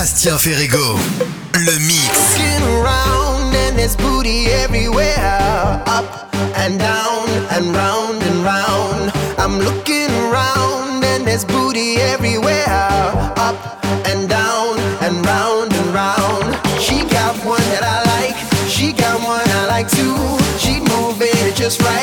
Bastien Ferrigo. Le mix. around and there's booty everywhere. Up and down and round and round. I'm looking around and there's booty everywhere. Up and down and round and round. She got one that I like. She got one I like too. She moving it just right.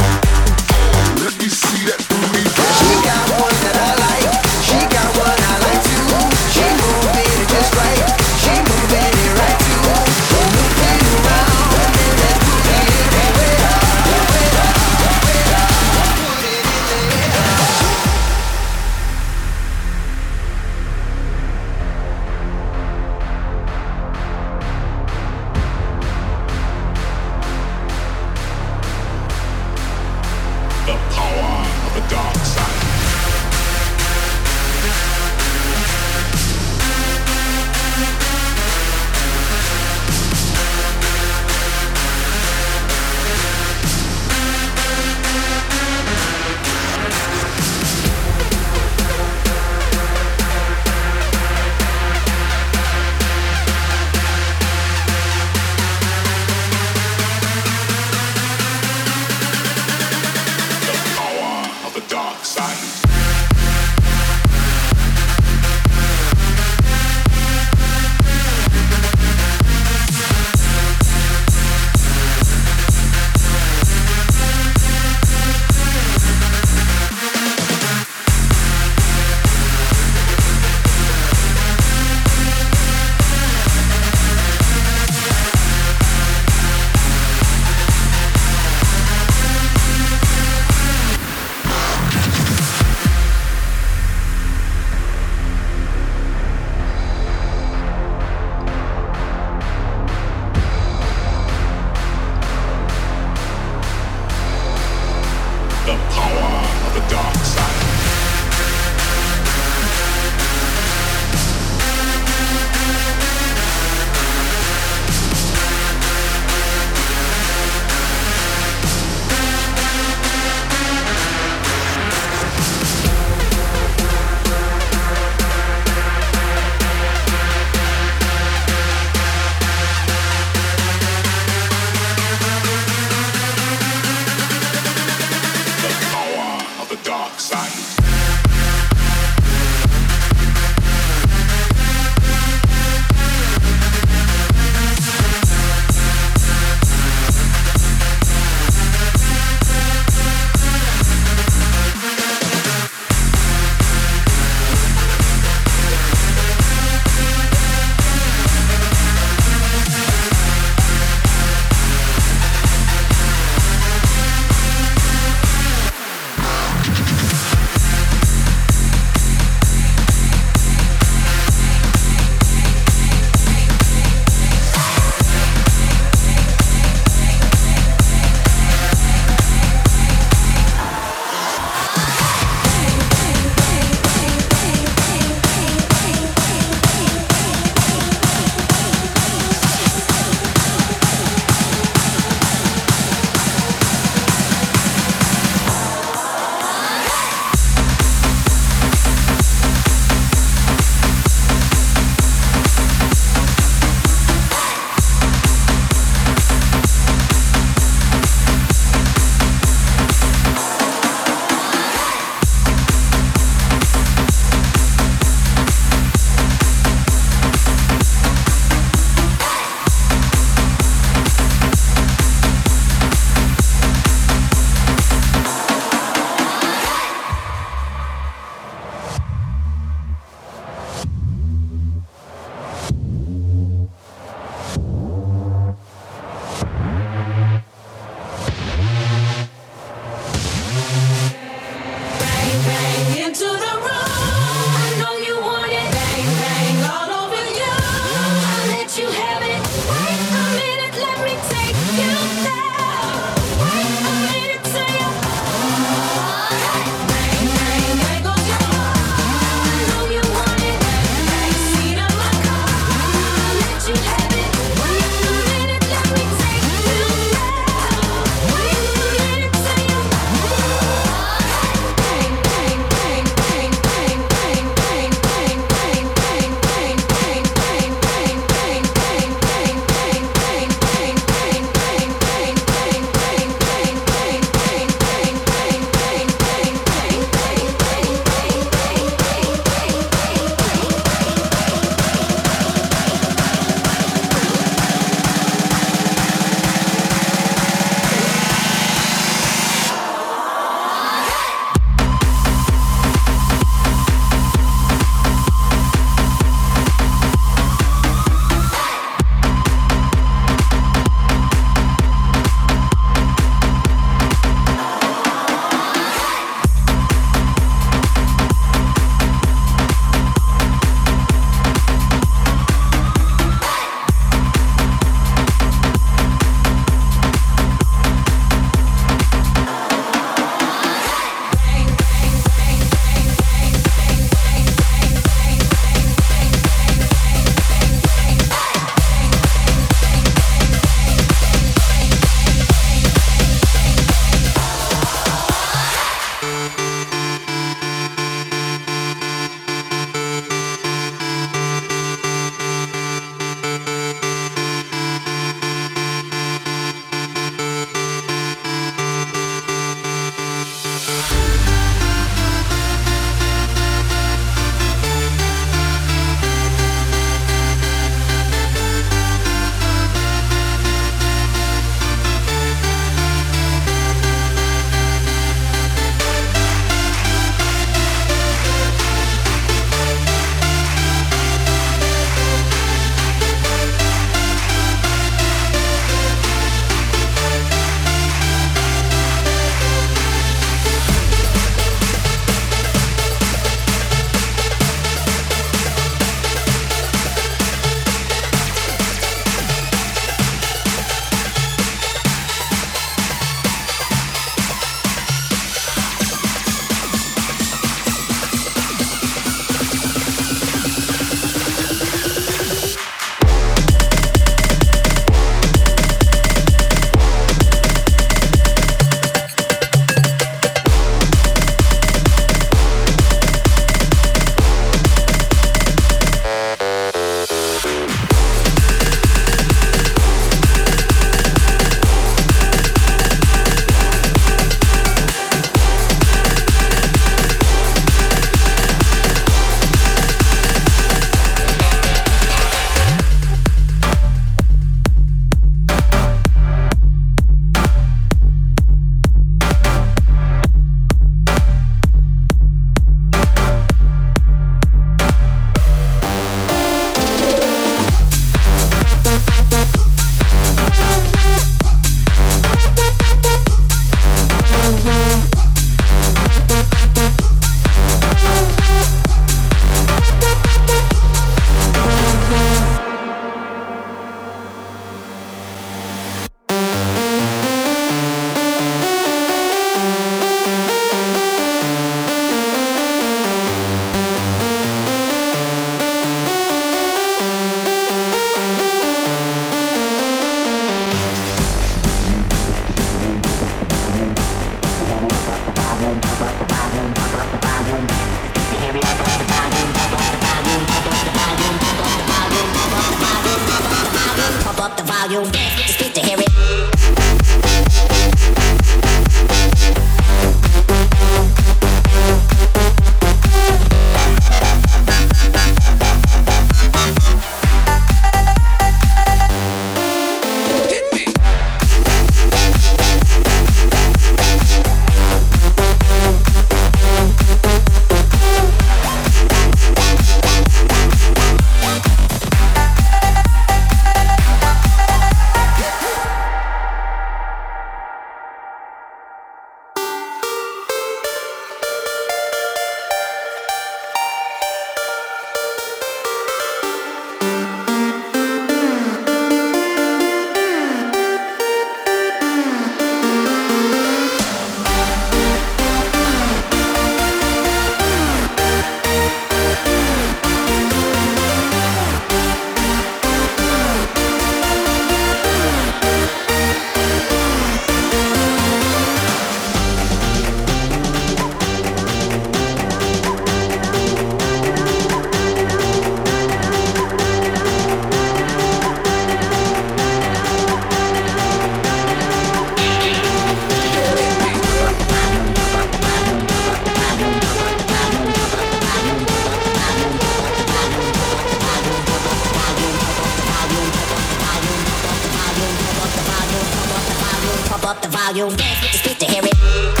Thank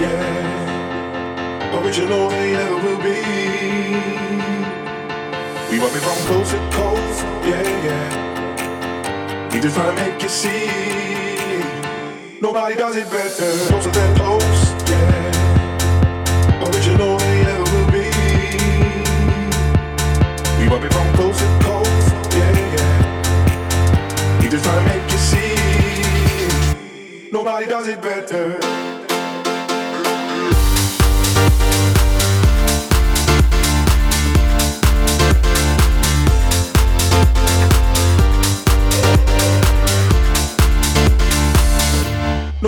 yeah. Original they never will be. We want me from coast to coast, yeah, yeah. We just try to make you see. Nobody does it better, closer than close, yeah. Original they never will be. We want me from coast to coast, yeah, yeah. We just try to make you see. Nobody does it better.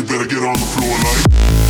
you better get on the floor like.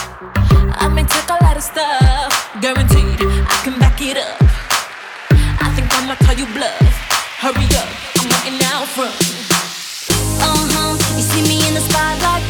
I may take a lot of stuff, guaranteed I can back it up. I think I'ma call you bluff. Hurry up, I'm waiting out front. Uh huh, you see me in the spotlight,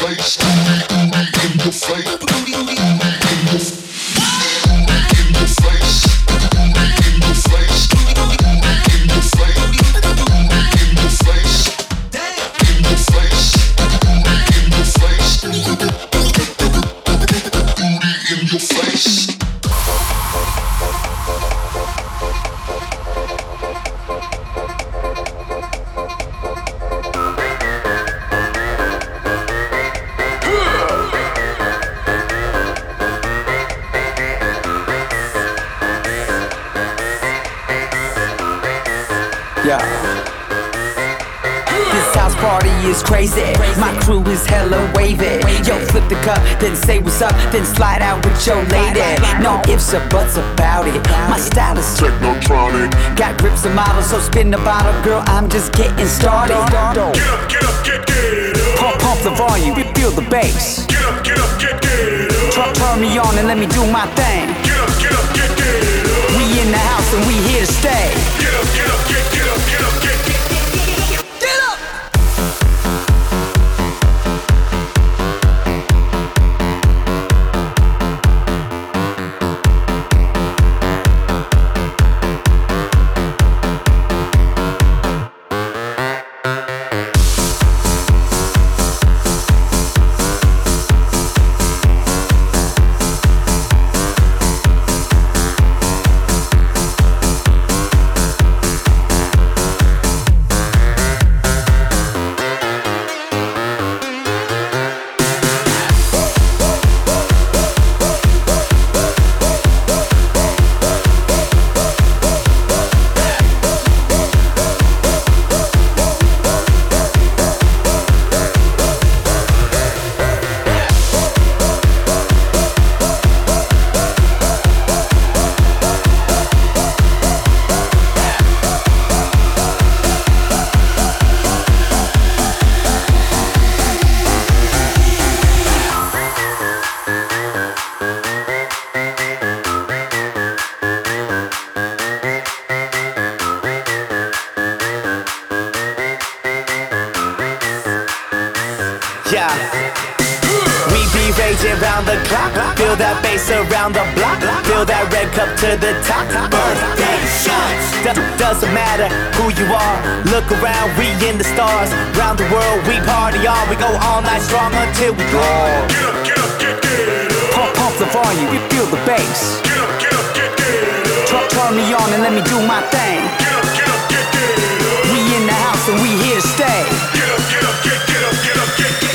face. Ifs or buts about it. My style is Technotronic. Got grips and models, so spin the bottle, girl. I'm just getting started. Get up, get up, get, get up. Pump, pump the volume, feel the bass. Get up, get up, get, get up. Turn, turn me on and let me do my thing. Get up, get up, get, get up. We in the house and we here to stay. Get up, get up, get, get up, get up, to the top. Birthday shots. Do- doesn't matter who you are. Look around, we in the stars. Round the world, we party on. We go all night strong until we draw. get up, get up, get, get up. Pump, pump the volume, feel the bass. Get up, get up, get, get up. Turn, turn me on and let me do my thing. Get up, get up, get, get up. We in the house and we here to stay. Get up, get up, get, get up, get up, get, get